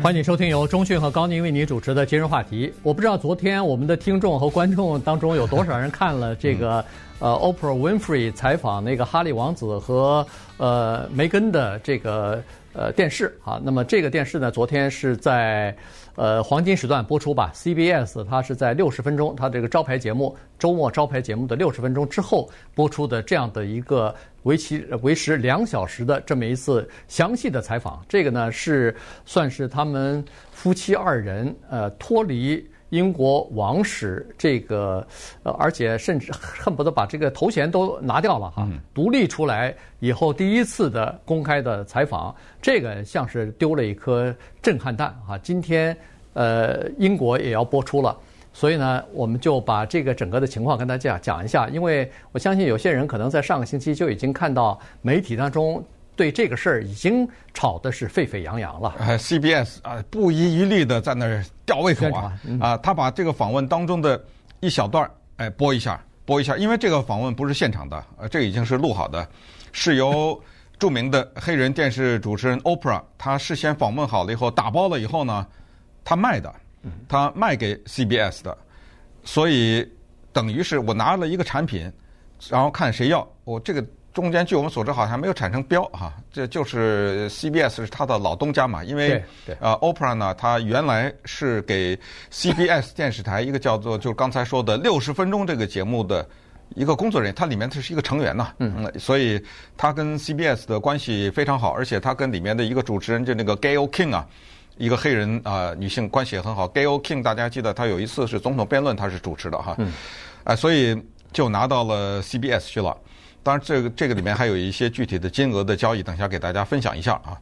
欢迎收听由中讯和高宁为您主持的今日话题。我不知道昨天我们的听众和观众当中有多少人看了这个呃，Oprah Winfrey 采访那个哈利王子和呃梅根的这个呃电视啊。那么这个电视呢，昨天是在呃黄金时段播出吧？CBS 它是在六十分钟，它这个招牌节目周末招牌节目的六十分钟之后播出的这样的一个。为期为时两小时的这么一次详细的采访，这个呢是算是他们夫妻二人呃脱离英国王室这个呃，而且甚至恨不得把这个头衔都拿掉了哈，独立出来以后第一次的公开的采访，这个像是丢了一颗震撼弹啊！今天呃，英国也要播出了。所以呢，我们就把这个整个的情况跟大家讲一下，因为我相信有些人可能在上个星期就已经看到媒体当中对这个事儿已经吵的是沸沸扬扬了。呃，CBS 啊，不遗余力的在那儿吊胃口啊，啊，他把这个访问当中的一小段哎播一下，播一下，因为这个访问不是现场的，呃，这已经是录好的，是由著名的黑人电视主持人 Oprah 他事先访问好了以后打包了以后呢，他卖的。他卖给 CBS 的，所以等于是我拿了一个产品，然后看谁要。我这个中间据我们所知好像没有产生标哈，这就是 CBS 是他的老东家嘛。因为呃，Oprah 呢，他原来是给 CBS 电视台一个叫做就刚才说的六十分钟这个节目的一个工作人员，他里面他是一个成员呐。嗯，所以他跟 CBS 的关系非常好，而且他跟里面的一个主持人就那个 Gayle King 啊。一个黑人啊、呃，女性关系也很好。Gayle King，大家记得，他有一次是总统辩论，他是主持的哈。嗯。啊，所以就拿到了 CBS 去了。当然，这个这个里面还有一些具体的金额的交易，等一下给大家分享一下啊。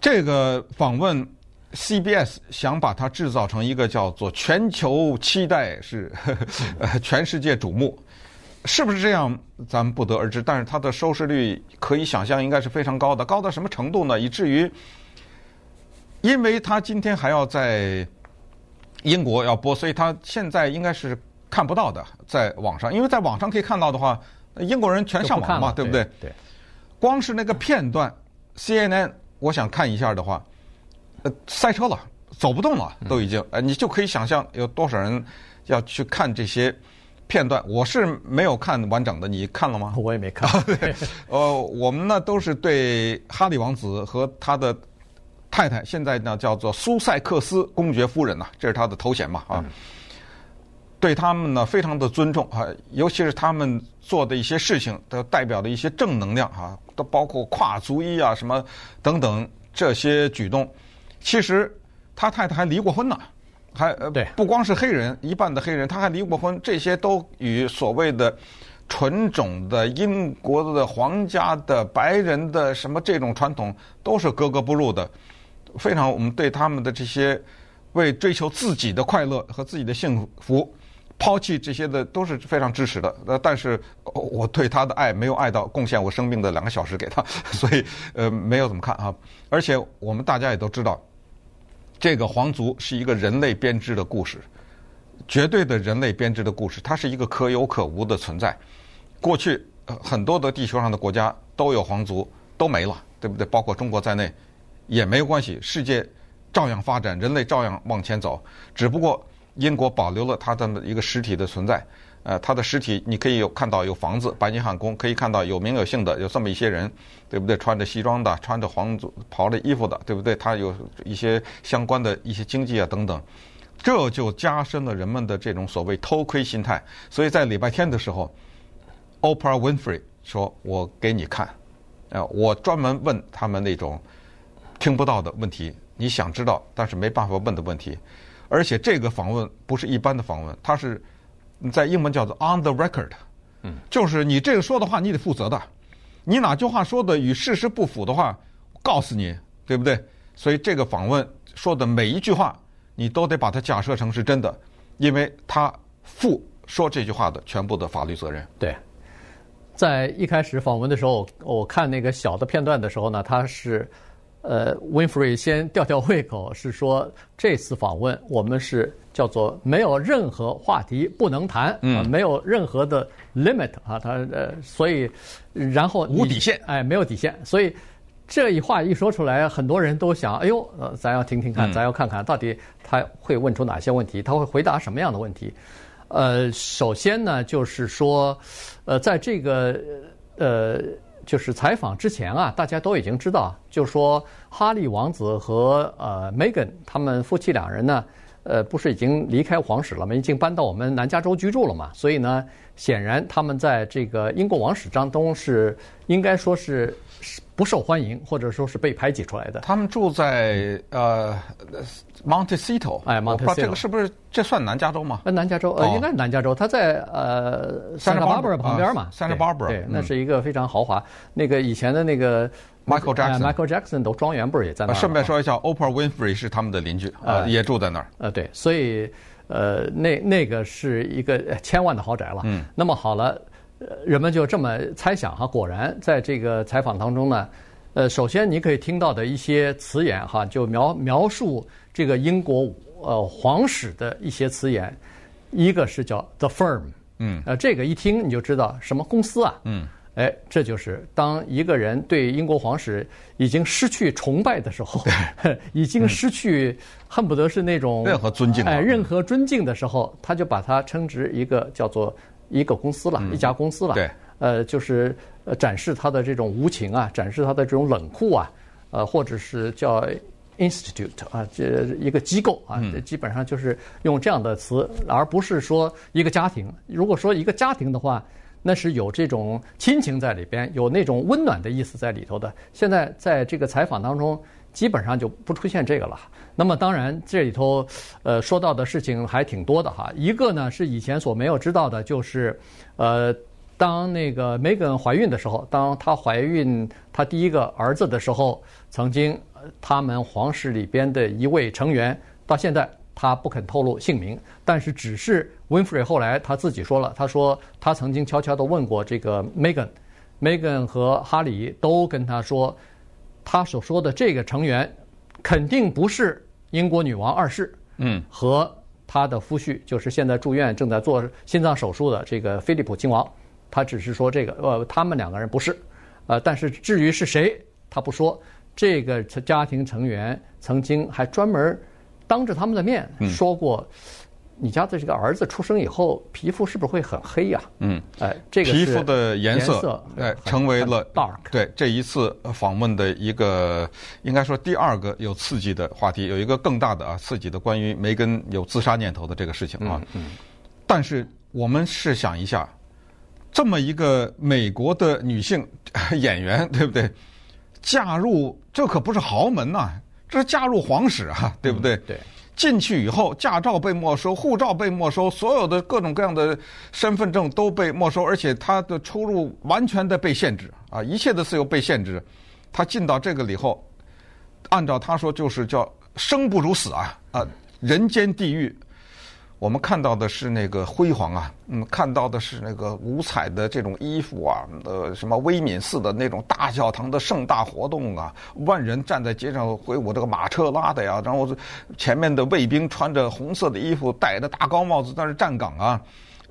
这个访问 CBS 想把它制造成一个叫做全球期待，是呵呵呃全世界瞩目，是不是这样？咱们不得而知。但是它的收视率可以想象应该是非常高的，高到什么程度呢？以至于。因为他今天还要在英国要播，所以他现在应该是看不到的，在网上。因为在网上可以看到的话，英国人全上网嘛，对不对？对。光是那个片段，CNN，我想看一下的话，呃，塞车了，走不动了，都已经。呃，你就可以想象有多少人要去看这些片段。我是没有看完整的，你看了吗？我也没看。呃，我们呢都是对哈利王子和他的。太太现在呢叫做苏塞克斯公爵夫人呐，这是他的头衔嘛啊，对他们呢非常的尊重啊，尤其是他们做的一些事情都代表的一些正能量啊，都包括跨族裔啊什么等等这些举动。其实他太太还离过婚呢，还呃不光是黑人，一半的黑人他还离过婚，这些都与所谓的纯种的英国的皇家的白人的什么这种传统都是格格不入的。非常，我们对他们的这些为追求自己的快乐和自己的幸福，抛弃这些的都是非常支持的。呃，但是我对他的爱没有爱到贡献我生命的两个小时给他，所以呃没有怎么看啊。而且我们大家也都知道，这个皇族是一个人类编织的故事，绝对的人类编织的故事，它是一个可有可无的存在。过去很多的地球上的国家都有皇族，都没了，对不对？包括中国在内。也没有关系，世界照样发展，人类照样往前走。只不过英国保留了它的一个实体的存在，呃，它的实体你可以有看到有房子，白金汉宫可以看到有名有姓的有这么一些人，对不对？穿着西装的，穿着皇族袍的衣服的，对不对？它有一些相关的一些经济啊等等，这就加深了人们的这种所谓偷窥心态。所以在礼拜天的时候，Oprah Winfrey 说：“我给你看，啊，我专门问他们那种。”听不到的问题，你想知道但是没办法问的问题，而且这个访问不是一般的访问，它是在英文叫做 on the record，嗯，就是你这个说的话你得负责的，你哪句话说的与事实不符的话，告诉你，对不对？所以这个访问说的每一句话，你都得把它假设成是真的，因为他负说这句话的全部的法律责任。对，在一开始访问的时候，我看那个小的片段的时候呢，他是。呃，Winfrey 先吊吊胃口，是说这次访问我们是叫做没有任何话题不能谈，嗯，没有任何的 limit 啊，他呃，所以然后无底线，哎，没有底线，所以这一话一说出来，很多人都想，哎呦，呃，咱要听听看，咱要看看到底他会问出哪些问题，他会回答什么样的问题。呃，首先呢，就是说，呃，在这个呃，就是采访之前啊，大家都已经知道，就说哈利王子和呃梅根他们夫妻两人呢，呃，不是已经离开皇室了吗？已经搬到我们南加州居住了嘛，所以呢。显然，他们在这个英国王室当中是应该说是不受欢迎，或者说是被排挤出来的。他们住在呃 Montecito，哎，Montecito，这个是不是这算南加州吗？呃，南加州，呃，应该是南加州。他在呃 Santa Barbara 旁边嘛，Santa Barbara，对，那是一个非常豪华。那个以前的那个 Michael Jackson，Michael Jackson 的庄园不是也在那儿？顺便说一下，Oprah Winfrey 是他们的邻居，呃，也住在那儿。呃，对，所以。呃，那那个是一个千万的豪宅了。嗯。那么好了，人们就这么猜想哈。果然，在这个采访当中呢，呃，首先你可以听到的一些词眼哈，就描描述这个英国呃皇室的一些词眼，一个是叫 the firm。嗯。呃，这个一听你就知道什么公司啊。嗯。哎，这就是当一个人对英国皇室已经失去崇拜的时候，已经失去恨不得是那种任何尊敬，哎，任何尊敬的时候，他就把它称之一个叫做一个公司了，一家公司了。对，呃，就是展示他的这种无情啊，展示他的这种冷酷啊，呃，或者是叫 institute 啊，这一个机构啊，基本上就是用这样的词，而不是说一个家庭。如果说一个家庭的话。那是有这种亲情在里边，有那种温暖的意思在里头的。现在在这个采访当中，基本上就不出现这个了。那么当然，这里头呃说到的事情还挺多的哈。一个呢是以前所没有知道的，就是呃，当那个梅根怀孕的时候，当她怀孕她第一个儿子的时候，曾经他们皇室里边的一位成员到现在。他不肯透露姓名，但是只是 Winfrey 后来他自己说了，他说他曾经悄悄地问过这个 Meghan，Meghan 和哈里都跟他说，他所说的这个成员肯定不是英国女王二世，嗯，和他的夫婿就是现在住院正在做心脏手术的这个菲利普亲王，他只是说这个呃他们两个人不是，呃，但是至于是谁，他不说。这个家庭成员曾经还专门。当着他们的面说过，你家的这个儿子出生以后，皮肤是不是会很黑呀？嗯，哎，这个皮肤的颜色哎，成为了 dark。对，这一次访问的一个应该说第二个有刺激的话题，有一个更大的啊刺激的关于梅根有自杀念头的这个事情啊。嗯。但是我们试想一下，这么一个美国的女性 演员，对不对？嫁入这可不是豪门呐。这是嫁入皇室啊，对不对？对，进去以后，驾照被没收，护照被没收，所有的各种各样的身份证都被没收，而且他的出入完全的被限制啊，一切的自由被限制。他进到这个里后，按照他说，就是叫生不如死啊啊，人间地狱。我们看到的是那个辉煌啊，嗯，看到的是那个五彩的这种衣服啊，呃，什么威敏寺的那种大教堂的盛大活动啊，万人站在街上挥舞这个马车拉的呀，然后前面的卫兵穿着红色的衣服，戴着大高帽子，在那站岗啊，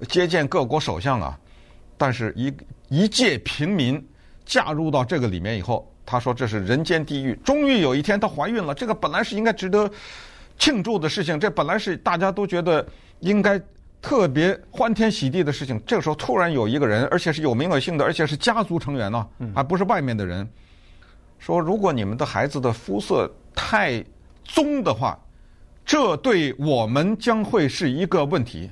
接见各国首相啊。但是一一介平民嫁入到这个里面以后，他说这是人间地狱。终于有一天她怀孕了，这个本来是应该值得。庆祝的事情，这本来是大家都觉得应该特别欢天喜地的事情。这个时候突然有一个人，而且是有名有姓的，而且是家族成员呢，还不是外面的人，说如果你们的孩子的肤色太棕的话，这对我们将会是一个问题。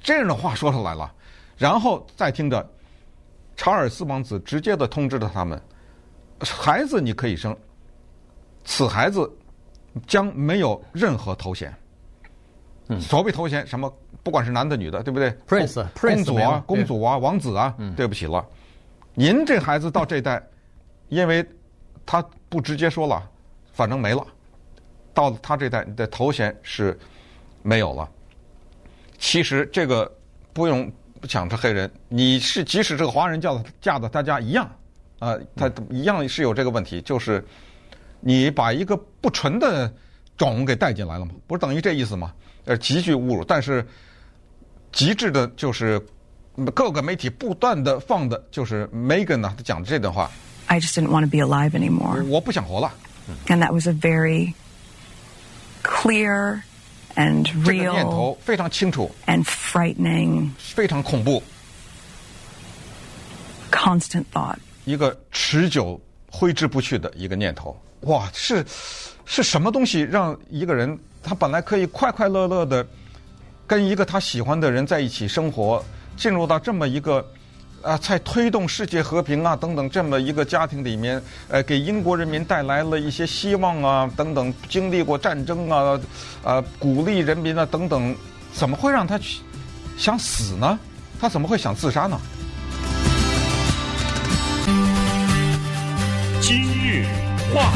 这样的话说出来了，然后再听着，查尔斯王子直接的通知了他们：孩子你可以生，此孩子。将没有任何头衔。嗯所谓头衔，什么不管是男的女的，对不对？Prince，公主啊，公主啊，王子啊，对不起了，您这孩子到这代，因为他不直接说了，反正没了，到他这代你的头衔是没有了。其实这个不用讲，是黑人，你是即使这个华人叫嫁到他家一样啊，他一样是有这个问题，就是。你把一个不纯的种给带进来了吗？不是等于这意思吗？呃，极具侮辱。但是极致的就是各个媒体不断的放的就是 Meghan 呢，他讲的这段话，I just didn't want to be alive anymore. 我不想活了。And that was a very clear and real 念头非常清楚，and frightening 非常恐怖，constant thought. 一个持久挥之不去的一个念头。哇，是是什么东西让一个人他本来可以快快乐乐的跟一个他喜欢的人在一起生活，进入到这么一个啊，在推动世界和平啊等等这么一个家庭里面，呃，给英国人民带来了一些希望啊等等，经历过战争啊，啊，鼓励人民啊等等，怎么会让他去想死呢？他怎么会想自杀呢？今日话，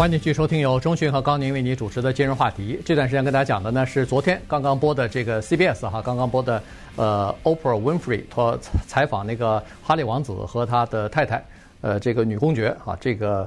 欢迎继续收听由钟迅和高宁为你主持的今日话题。这段时间跟大家讲的呢是昨天刚刚播的这个 CBS 哈，刚刚播的呃 Oprah Winfrey 他采访那个哈利王子和他的太太，呃这个女公爵啊，这个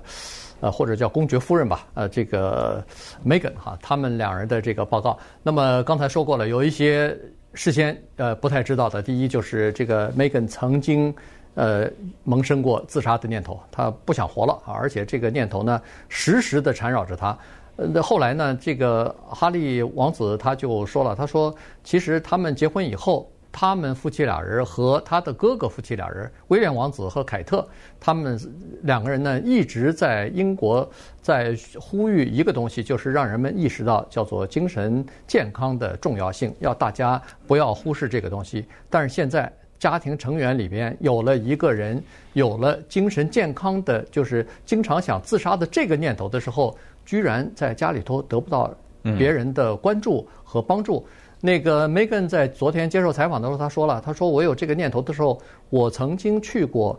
呃或者叫公爵夫人吧，呃这个 Megan 哈，他们两人的这个报告。那么刚才说过了，有一些事先呃不太知道的，第一就是这个 Megan 曾经。呃，萌生过自杀的念头，他不想活了啊！而且这个念头呢，时时的缠绕着他。呃，那后来呢，这个哈利王子他就说了，他说，其实他们结婚以后，他们夫妻俩人和他的哥哥夫妻俩人，威廉王子和凯特，他们两个人呢，一直在英国在呼吁一个东西，就是让人们意识到叫做精神健康的重要性，要大家不要忽视这个东西。但是现在。家庭成员里边有了一个人有了精神健康的，就是经常想自杀的这个念头的时候，居然在家里头得不到别人的关注和帮助。那个 Megan 在昨天接受采访的时候，他说了，他说我有这个念头的时候，我曾经去过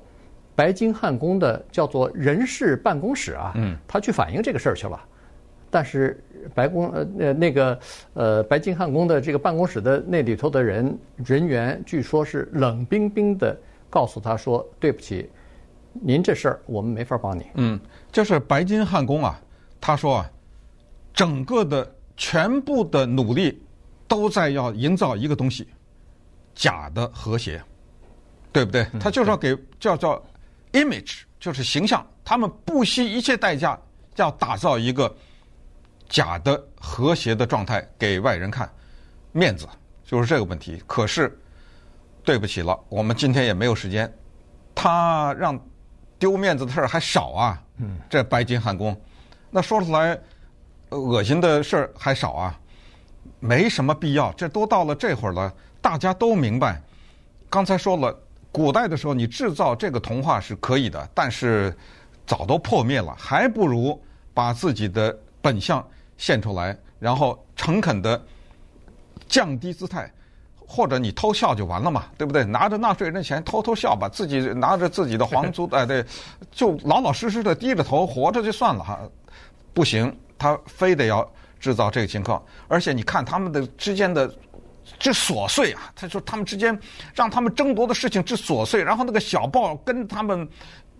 白金汉宫的叫做人事办公室啊，他去反映这个事儿去了。但是白宫呃那个呃白金汉宫的这个办公室的那里头的人人员，据说是冷冰冰的告诉他说：“对不起，您这事儿我们没法帮你。”嗯，就是白金汉宫啊，他说啊，整个的全部的努力都在要营造一个东西，假的和谐，对不对？他就是要给叫叫 image，就是形象，他们不惜一切代价要打造一个。假的和谐的状态给外人看，面子就是这个问题。可是，对不起了，我们今天也没有时间。他让丢面子的事儿还少啊，嗯，这白金汉宫，那说出来恶心的事儿还少啊，没什么必要。这都到了这会儿了，大家都明白。刚才说了，古代的时候你制造这个童话是可以的，但是早都破灭了，还不如把自己的本相。现出来，然后诚恳的降低姿态，或者你偷笑就完了嘛，对不对？拿着纳税人的钱偷偷笑吧，自己拿着自己的皇族，哎，对，就老老实实的低着头活着就算了哈。不行，他非得要制造这个情况，而且你看他们的之间的之琐碎啊，他说他们之间让他们争夺的事情之琐碎，然后那个小报跟他们。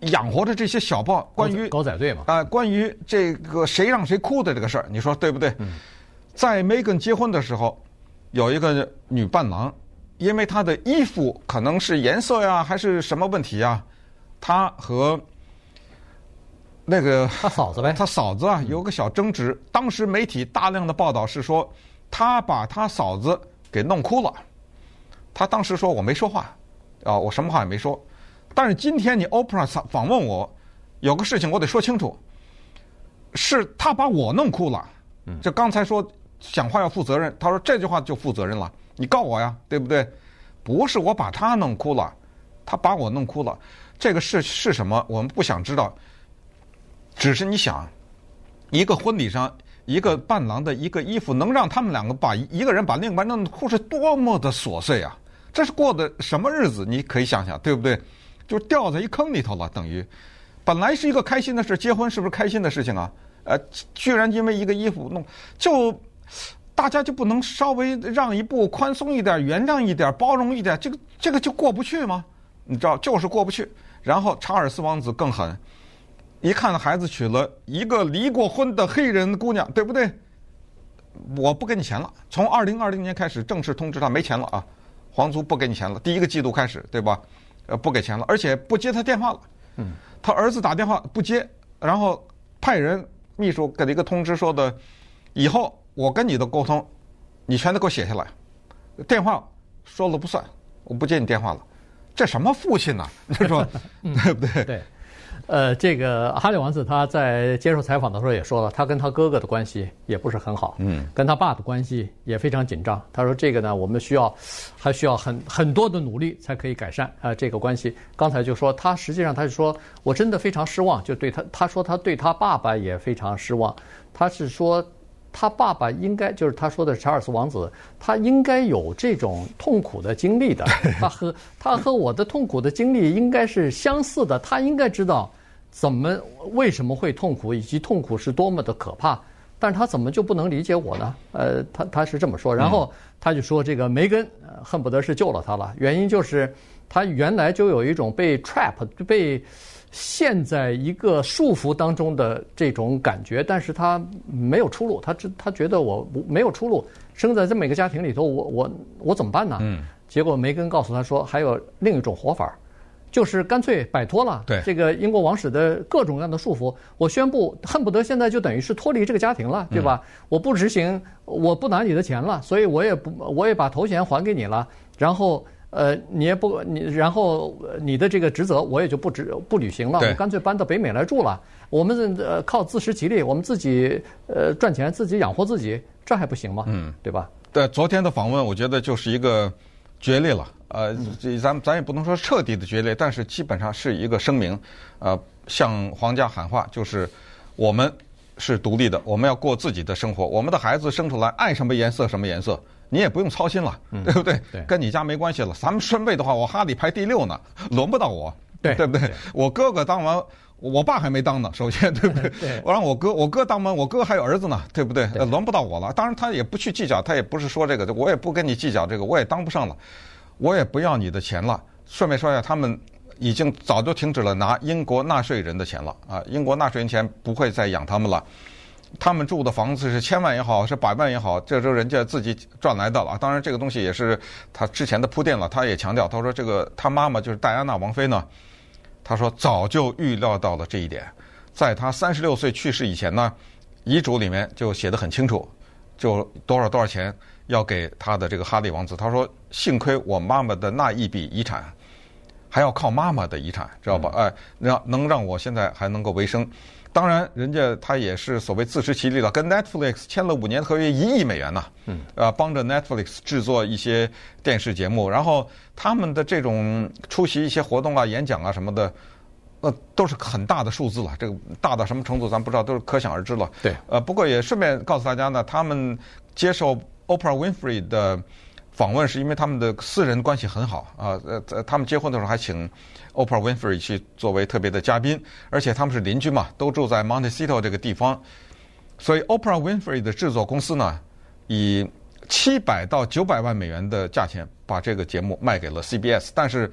养活着这些小报，关于狗仔队嘛，啊，关于这个谁让谁哭的这个事儿，你说对不对？在梅根结婚的时候，有一个女伴郎，因为她的衣服可能是颜色呀，还是什么问题呀，她和那个她嫂子呗，她嫂子啊有个小争执。当时媒体大量的报道是说，她把她嫂子给弄哭了。她当时说我没说话，啊，我什么话也没说。但是今天你 Oprah 访问我，有个事情我得说清楚，是他把我弄哭了。这刚才说讲话要负责任，他说这句话就负责任了。你告我呀，对不对？不是我把他弄哭了，他把我弄哭了。这个是是什么？我们不想知道。只是你想，一个婚礼上一个伴郎的一个衣服，能让他们两个把一个人把另一半弄哭，是多么的琐碎啊！这是过的什么日子？你可以想想，对不对？就掉在一坑里头了，等于本来是一个开心的事，结婚是不是开心的事情啊？呃，居然因为一个衣服弄，就大家就不能稍微让一步，宽松一点，原谅一点，包容一点，这个这个就过不去吗？你知道，就是过不去。然后查尔斯王子更狠，一看孩子娶了一个离过婚的黑人姑娘，对不对？我不给你钱了，从二零二零年开始正式通知他没钱了啊，皇族不给你钱了，第一个季度开始，对吧？呃不给钱了，而且不接他电话了。嗯，他儿子打电话不接，然后派人秘书给了一个通知说的，以后我跟你的沟通，你全都给我写下来，电话说了不算，我不接你电话了。这什么父亲呢？你 说对不对？对。呃，这个哈里王子他在接受采访的时候也说了，他跟他哥哥的关系也不是很好，嗯，跟他爸的关系也非常紧张。他说这个呢，我们需要还需要很很多的努力才可以改善啊、呃、这个关系。刚才就说他实际上他就说我真的非常失望，就对他他说他对他爸爸也非常失望。他是说他爸爸应该就是他说的查尔斯王子，他应该有这种痛苦的经历的。他和他和我的痛苦的经历应该是相似的，他应该知道。怎么为什么会痛苦，以及痛苦是多么的可怕？但是他怎么就不能理解我呢？呃，他他是这么说，然后他就说这个梅根恨不得是救了他了，原因就是他原来就有一种被 trap 被陷在一个束缚当中的这种感觉，但是他没有出路，他知他觉得我没有出路，生在这么一个家庭里头，我我我怎么办呢？嗯，结果梅根告诉他说，还有另一种活法。就是干脆摆脱了这个英国王室的各种各样的束缚，我宣布恨不得现在就等于是脱离这个家庭了，对吧？我不执行，我不拿你的钱了，所以我也不，我也把头衔还给你了。然后，呃，你也不你，然后你的这个职责我也就不执不履行了，我干脆搬到北美来住了。我们呃靠自食其力，我们自己呃赚钱，自己养活自己，这还不行吗？嗯，对吧？对，昨天的访问，我觉得就是一个决裂了。呃，这咱咱也不能说彻底的决裂，但是基本上是一个声明，呃，向皇家喊话，就是我们是独立的，我们要过自己的生活，我们的孩子生出来爱什么颜色什么颜色，你也不用操心了，对不对？对，跟你家没关系了。咱们顺位的话，我哈里排第六呢，轮不到我，对对不对？我哥哥当完，我爸还没当呢，首先对不对？对，我让我哥，我哥当完，我哥还有儿子呢，对不对？轮不到我了。当然他也不去计较，他也不是说这个，我也不跟你计较这个，我也当不上了。我也不要你的钱了。顺便说一下，他们已经早就停止了拿英国纳税人的钱了啊！英国纳税人钱不会再养他们了。他们住的房子是千万也好，是百万也好，这都人家自己赚来的了。当然，这个东西也是他之前的铺垫了。他也强调，他说这个他妈妈就是戴安娜王妃呢，他说早就预料到了这一点，在他三十六岁去世以前呢，遗嘱里面就写得很清楚，就多少多少钱。要给他的这个哈利王子，他说：“幸亏我妈妈的那一笔遗产，还要靠妈妈的遗产，知道吧？哎，让能让我现在还能够维生。当然，人家他也是所谓自食其力了，跟 Netflix 签了五年合约，一亿美元呢。嗯，呃，帮着 Netflix 制作一些电视节目，然后他们的这种出席一些活动啊、演讲啊什么的，呃，都是很大的数字了。这个大到什么程度，咱不知道，都是可想而知了。对，呃，不过也顺便告诉大家呢，他们接受。Oprah Winfrey 的访问是因为他们的私人关系很好啊，呃，他们结婚的时候还请 Oprah Winfrey 去作为特别的嘉宾，而且他们是邻居嘛，都住在 Montecito 这个地方，所以 Oprah Winfrey 的制作公司呢，以七百到九百万美元的价钱把这个节目卖给了 CBS，但是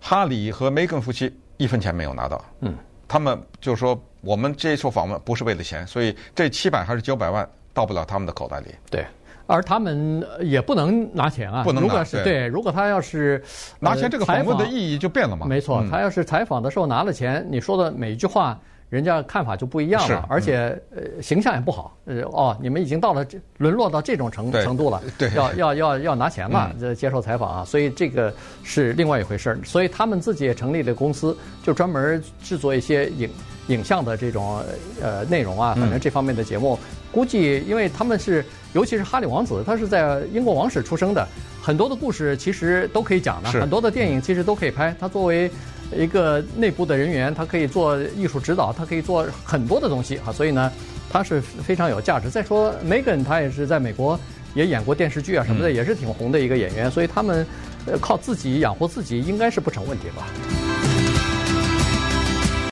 哈里和梅根夫妻一分钱没有拿到，嗯，他们就说我们这一次访问不是为了钱，所以这七百还是九百万到不了他们的口袋里，对。而他们也不能拿钱啊！不能拿，如果是对，如果他要是拿钱，这个访问的意义就变了嘛。没错，他要是采访的时候拿了钱，你说的每一句话，人家看法就不一样了，而且呃形象也不好。呃哦，你们已经到了这沦落到这种程程度了，对，要要要要拿钱了，这接受采访啊，所以这个是另外一回事儿。所以他们自己也成立了公司，就专门制作一些影影像的这种呃内容啊，反正这方面的节目，估计因为他们是。尤其是哈利王子，他是在英国王室出生的，很多的故事其实都可以讲的，很多的电影其实都可以拍。他作为一个内部的人员，他可以做艺术指导，他可以做很多的东西啊，所以呢，他是非常有价值。再说梅根，他也是在美国也演过电视剧啊什么的，也是挺红的一个演员，所以他们呃靠自己养活自己应该是不成问题吧。